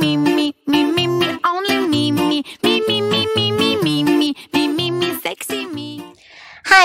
me, me,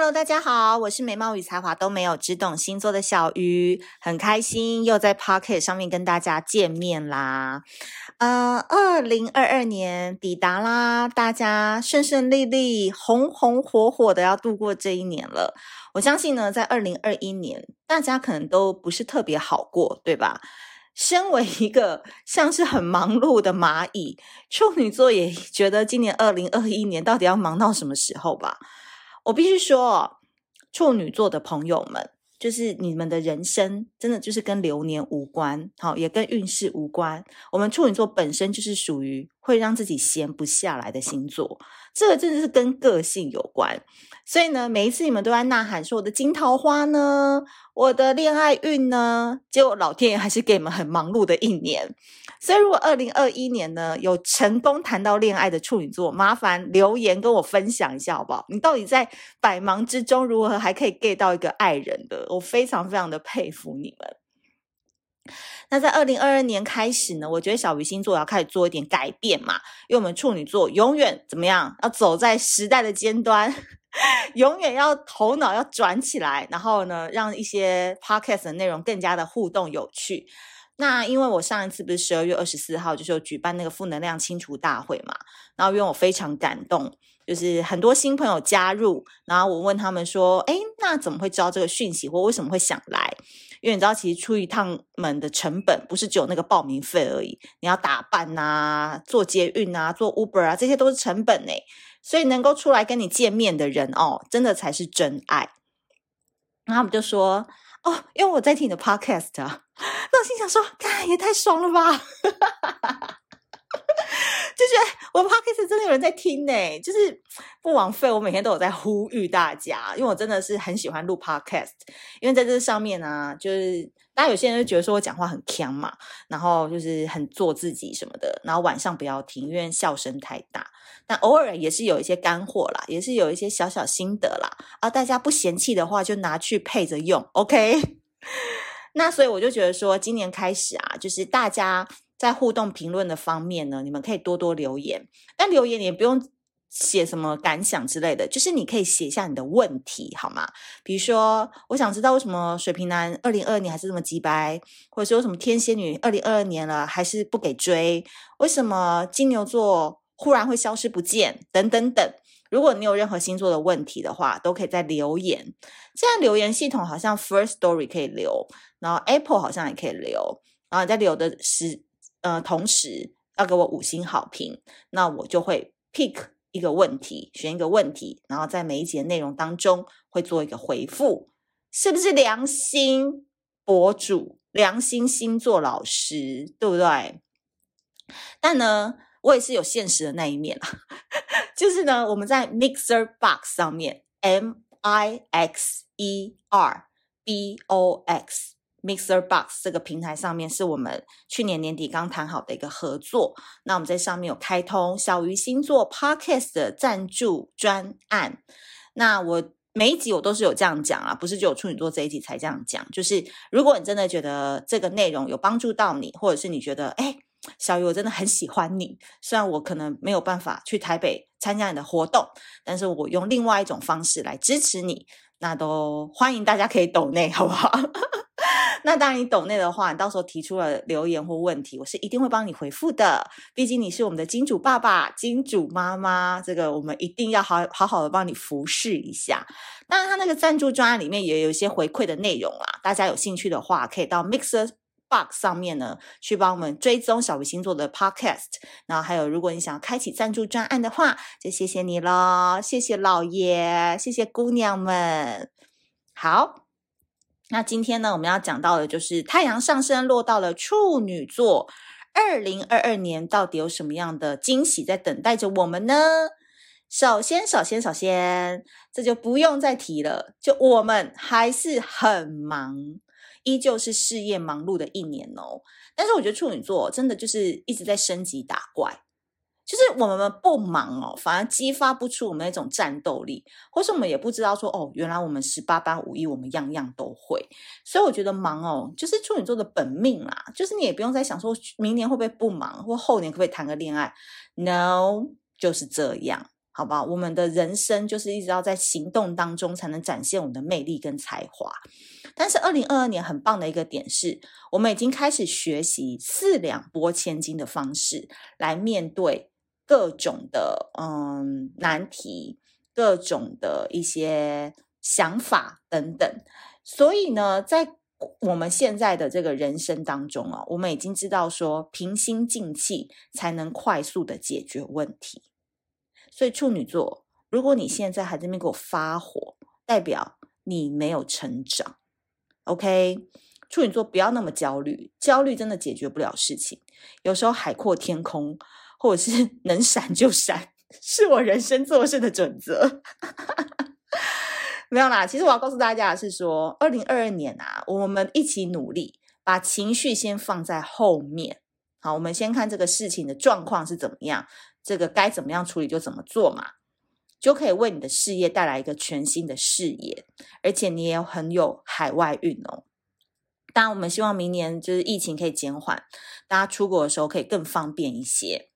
Hello，大家好，我是美貌与才华都没有，只懂星座的小鱼，很开心又在 Pocket 上面跟大家见面啦。呃，二零二二年抵达啦，大家顺顺利利、红红火火的要度过这一年了。我相信呢，在二零二一年，大家可能都不是特别好过，对吧？身为一个像是很忙碌的蚂蚁，处女座也觉得今年二零二一年到底要忙到什么时候吧？我必须说，处女座的朋友们，就是你们的人生真的就是跟流年无关，好，也跟运势无关。我们处女座本身就是属于会让自己闲不下来的星座，这个真的是跟个性有关。所以呢，每一次你们都在呐喊说我的金桃花呢，我的恋爱运呢，结果老天爷还是给你们很忙碌的一年。所以，如果二零二一年呢，有成功谈到恋爱的处女座，麻烦留言跟我分享一下好不好？你到底在百忙之中如何还可以 get 到一个爱人的？我非常非常的佩服你们。那在二零二二年开始呢，我觉得小鱼星座要开始做一点改变嘛，因为我们处女座永远怎么样，要走在时代的尖端，永远要头脑要转起来，然后呢，让一些 podcast 的内容更加的互动有趣。那因为我上一次不是十二月二十四号就是有举办那个负能量清除大会嘛，然后因为我非常感动，就是很多新朋友加入，然后我问他们说，诶，那怎么会知道这个讯息，或为什么会想来？因为你知道，其实出一趟门的成本不是只有那个报名费而已，你要打扮啊，坐捷运啊，坐 Uber 啊，这些都是成本诶，所以能够出来跟你见面的人哦，真的才是真爱。然后我们就说。哦，因为我在听你的 podcast，那我心想说，看也太爽了吧，就觉得我 podcast 真的有人在听呢，就是不枉费我每天都有在呼吁大家，因为我真的是很喜欢录 podcast，因为在这上面呢、就是。大家有些人就觉得说我讲话很呛嘛，然后就是很做自己什么的，然后晚上不要听，因为笑声太大。但偶尔也是有一些干货啦，也是有一些小小心得啦。啊，大家不嫌弃的话，就拿去配着用，OK？那所以我就觉得说，今年开始啊，就是大家在互动评论的方面呢，你们可以多多留言，但留言你也不用。写什么感想之类的，就是你可以写下你的问题，好吗？比如说，我想知道为什么水瓶男二零二二年还是这么机掰，或者说什么天蝎女二零二二年了还是不给追？为什么金牛座忽然会消失不见？等等等。如果你有任何星座的问题的话，都可以在留言。现在留言系统好像 First Story 可以留，然后 Apple 好像也可以留。然后你在留的时，呃，同时要给我五星好评，那我就会 pick。一个问题，选一个问题，然后在每一节内容当中会做一个回复，是不是良心博主、良心星座老师，对不对？但呢，我也是有现实的那一面啊，就是呢，我们在 Mixer Box 上面，M I X E R B O X。Mixer Box 这个平台上面是我们去年年底刚谈好的一个合作。那我们在上面有开通小鱼星座 Podcast 的赞助专案。那我每一集我都是有这样讲啊，不是只有处女座这一集才这样讲。就是如果你真的觉得这个内容有帮助到你，或者是你觉得哎，小鱼我真的很喜欢你，虽然我可能没有办法去台北参加你的活动，但是我用另外一种方式来支持你，那都欢迎大家可以抖内，好不好？那当然，你懂内的话，你到时候提出了留言或问题，我是一定会帮你回复的。毕竟你是我们的金主爸爸、金主妈妈，这个我们一定要好好好的帮你服侍一下。当然，他那个赞助专案里面也有一些回馈的内容啦，大家有兴趣的话，可以到 Mixer Box 上面呢去帮我们追踪小鱼星座的 Podcast。然后还有，如果你想要开启赞助专案的话，就谢谢你喽，谢谢老爷，谢谢姑娘们，好。那今天呢，我们要讲到的就是太阳上升落到了处女座，二零二二年到底有什么样的惊喜在等待着我们呢？首先，首先，首先，这就不用再提了，就我们还是很忙，依旧是事业忙碌的一年哦。但是我觉得处女座真的就是一直在升级打怪。就是我们不忙哦，反而激发不出我们那种战斗力，或是我们也不知道说哦，原来我们十八般武艺，我们样样都会。所以我觉得忙哦，就是处女座的本命啦。就是你也不用再想说明年会不会不忙，或后年可不可以谈个恋爱。No，就是这样，好不好？我们的人生就是一直要在行动当中才能展现我们的魅力跟才华。但是二零二二年很棒的一个点是，我们已经开始学习四两拨千斤的方式来面对。各种的嗯难题，各种的一些想法等等，所以呢，在我们现在的这个人生当中啊，我们已经知道说平心静气才能快速的解决问题。所以处女座，如果你现在还在那边给我发火，代表你没有成长。OK，处女座不要那么焦虑，焦虑真的解决不了事情。有时候海阔天空。或者是 能闪就闪，是我人生做事的准则。没有啦，其实我要告诉大家的是说，二零二二年啊，我们一起努力，把情绪先放在后面。好，我们先看这个事情的状况是怎么样，这个该怎么样处理就怎么做嘛，就可以为你的事业带来一个全新的视野，而且你也很有海外运哦。当然，我们希望明年就是疫情可以减缓，大家出国的时候可以更方便一些。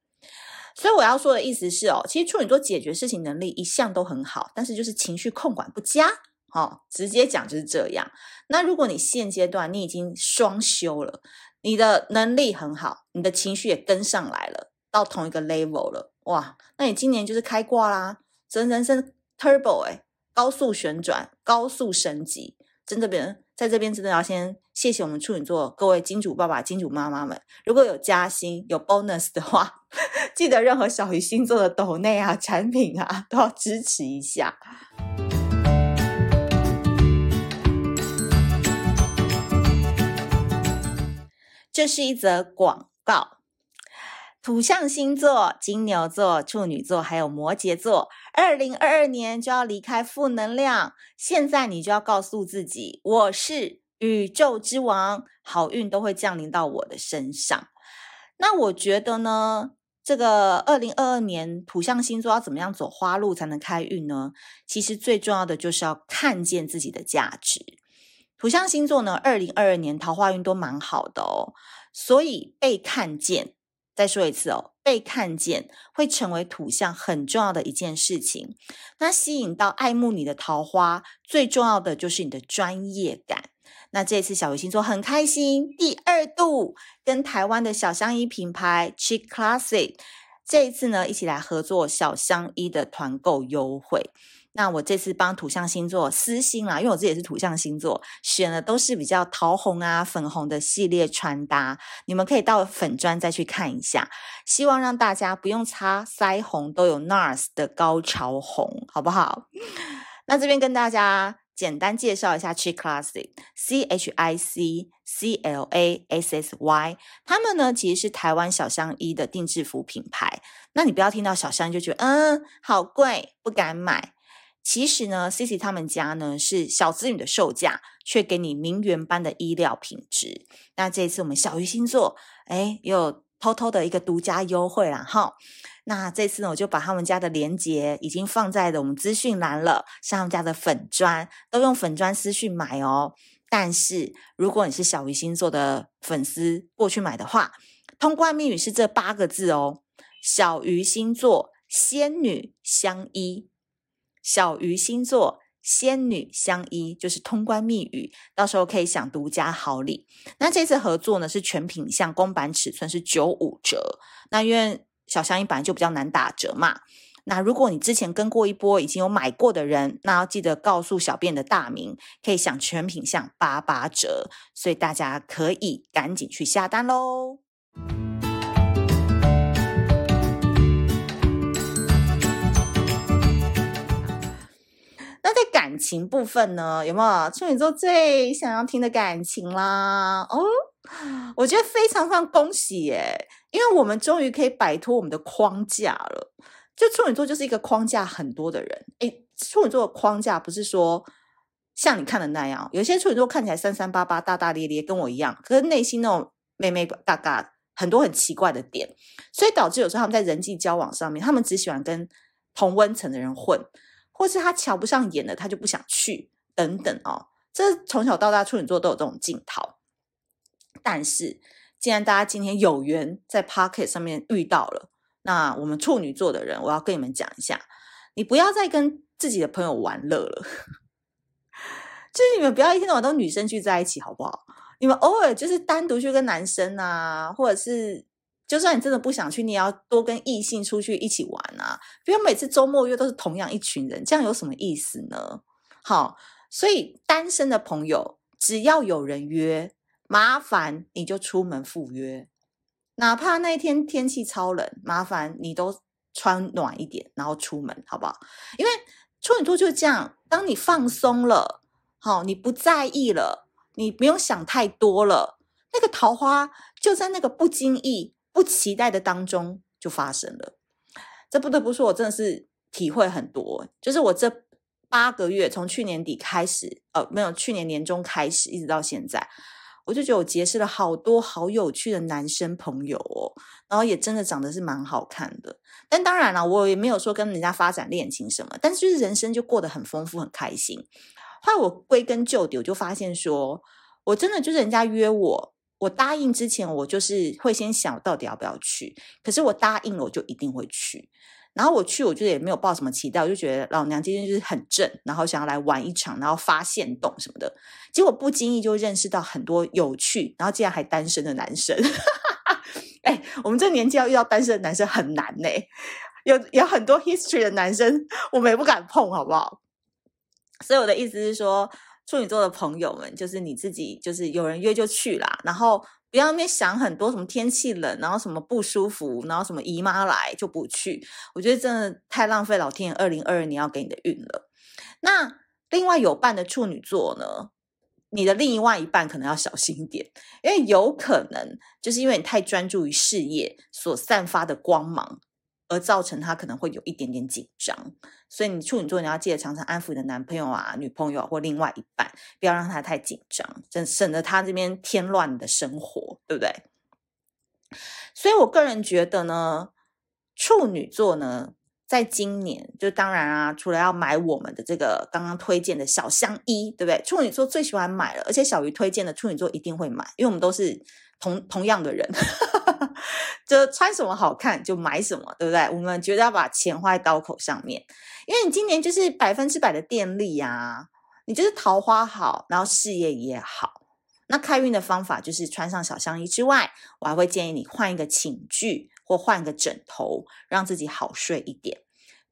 所以我要说的意思是哦，其实处女座解决事情能力一向都很好，但是就是情绪控管不佳，哦，直接讲就是这样。那如果你现阶段你已经双修了，你的能力很好，你的情绪也跟上来了，到同一个 level 了，哇，那你今年就是开挂啦，真人生 turbo 哎，高速旋转，高速升级，真的别人。在这边真的要先谢谢我们处女座各位金主爸爸、金主妈妈们。如果有加薪、有 bonus 的话，记得任何小鱼星座的斗内啊、产品啊，都要支持一下。这是一则广告。土象星座：金牛座、处女座，还有摩羯座。二零二二年就要离开负能量，现在你就要告诉自己：我是宇宙之王，好运都会降临到我的身上。那我觉得呢，这个二零二二年土象星座要怎么样走花路才能开运呢？其实最重要的就是要看见自己的价值。土象星座呢，二零二二年桃花运都蛮好的哦，所以被看见。再说一次哦，被看见会成为土象很重要的一件事情。那吸引到爱慕你的桃花，最重要的就是你的专业感。那这次小鱼星座很开心，第二度跟台湾的小香衣品牌 Chic Classic 这一次呢，一起来合作小香衣的团购优惠。那我这次帮土象星座私心啦，因为我自己也是土象星座，选的都是比较桃红啊、粉红的系列穿搭，你们可以到粉专再去看一下。希望让大家不用擦腮红都有 NARS 的高潮红，好不好？那这边跟大家简单介绍一下 Chic Classic，C H I C C L A S S Y，他们呢其实是台湾小香衣的定制服品牌。那你不要听到小香就觉得嗯好贵，不敢买。其实呢，C C 他们家呢是小资女的售价，却给你名媛般的衣料品质。那这次我们小鱼星座，哎，又偷偷的一个独家优惠啦哈。那这次呢，我就把他们家的链接已经放在了我们资讯栏了，像他们家的粉专都用粉专私讯买哦。但是如果你是小鱼星座的粉丝过去买的话，通关密语是这八个字哦：小鱼星座仙女相依。小鱼星座仙女相依就是通关密语，到时候可以享独家好礼。那这次合作呢是全品项公版尺寸是九五折。那因为小香衣本来就比较难打折嘛。那如果你之前跟过一波已经有买过的人，那要记得告诉小编的大名，可以享全品项八八折。所以大家可以赶紧去下单喽。情部分呢，有没有处女座最想要听的感情啦？哦，我觉得非常非常恭喜耶，因为我们终于可以摆脱我们的框架了。就处女座就是一个框架很多的人，诶，处女座的框架不是说像你看的那样，有些处女座看起来三三八八、大大咧咧，跟我一样，可是内心那种妹妹嘎嘎，很多很奇怪的点，所以导致有时候他们在人际交往上面，他们只喜欢跟同温层的人混，或是他瞧不上眼的，他就不想去等等哦。这从小到大处女座都有这种镜头。但是既然大家今天有缘在 Pocket 上面遇到了。那我们处女座的人，我要跟你们讲一下，你不要再跟自己的朋友玩乐了，就是你们不要一天到晚都女生聚在一起，好不好？你们偶尔就是单独去跟男生啊，或者是就算你真的不想去，你也要多跟异性出去一起玩啊，不要每次周末约都是同样一群人，这样有什么意思呢？好，所以单身的朋友，只要有人约，麻烦你就出门赴约。哪怕那一天天气超冷，麻烦你都穿暖一点，然后出门，好不好？因为处女座就是这样，当你放松了，好，你不在意了，你不用想太多了，那个桃花就在那个不经意、不期待的当中就发生了。这不得不说，我真的是体会很多，就是我这八个月，从去年底开始，呃，没有，去年年中开始，一直到现在。我就觉得我结识了好多好有趣的男生朋友哦，然后也真的长得是蛮好看的。但当然了，我也没有说跟人家发展恋情什么，但是就是人生就过得很丰富、很开心。后来我归根究底，我就发现说，我真的就是人家约我，我答应之前，我就是会先想到底要不要去。可是我答应了，我就一定会去。然后我去，我觉得也没有抱什么期待，我就觉得老娘今天就是很正，然后想要来玩一场，然后发现洞什么的。结果不经意就认识到很多有趣，然后竟然还单身的男生。哎，我们这年纪要遇到单身的男生很难呢。有有很多 history 的男生，我们也不敢碰，好不好？所以我的意思是说，处女座的朋友们，就是你自己，就是有人约就去啦，然后。不要那边想很多什么天气冷，然后什么不舒服，然后什么姨妈来就不去。我觉得真的太浪费老天爷二零二二年要给你的运了。那另外有伴的处女座呢，你的另外一半可能要小心一点，因为有可能就是因为你太专注于事业所散发的光芒。而造成他可能会有一点点紧张，所以你处女座你要记得常常安抚你的男朋友啊、女朋友或另外一半，不要让他太紧张，省省得他这边添乱你的生活，对不对？所以我个人觉得呢，处女座呢，在今年就当然啊，除了要买我们的这个刚刚推荐的小香衣，对不对？处女座最喜欢买了，而且小鱼推荐的处女座一定会买，因为我们都是同同样的人。就穿什么好看就买什么，对不对？我们觉得要把钱花在刀口上面，因为你今年就是百分之百的电力啊，你就是桃花好，然后事业也好。那开运的方法就是穿上小香衣之外，我还会建议你换一个寝具或换个枕头，让自己好睡一点，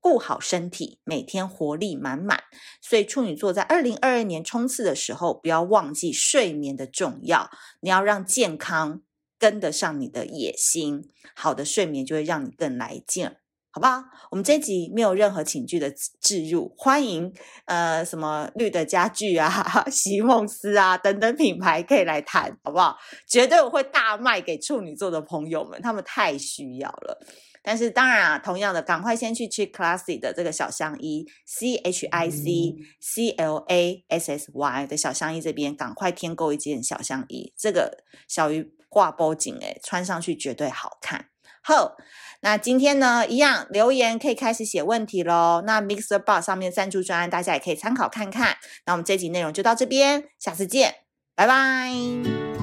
顾好身体，每天活力满满。所以处女座在二零二二年冲刺的时候，不要忘记睡眠的重要，你要让健康。跟得上你的野心，好的睡眠就会让你更来劲，好不好？我们这一集没有任何寝具的置入，欢迎呃什么绿的家具啊、席梦思啊等等品牌可以来谈，好不好？绝对我会大卖给处女座的朋友们，他们太需要了。但是当然啊，同样的，赶快先去 Chick Classy 的这个小香衣，C H I C C L A S S Y 的小香衣这边，赶快添购一件小香衣，这个小鱼。挂脖颈诶，穿上去绝对好看。好，那今天呢，一样留言可以开始写问题喽。那 Mixer Bar 上面赞助专案，大家也可以参考看看。那我们这集内容就到这边，下次见，拜拜。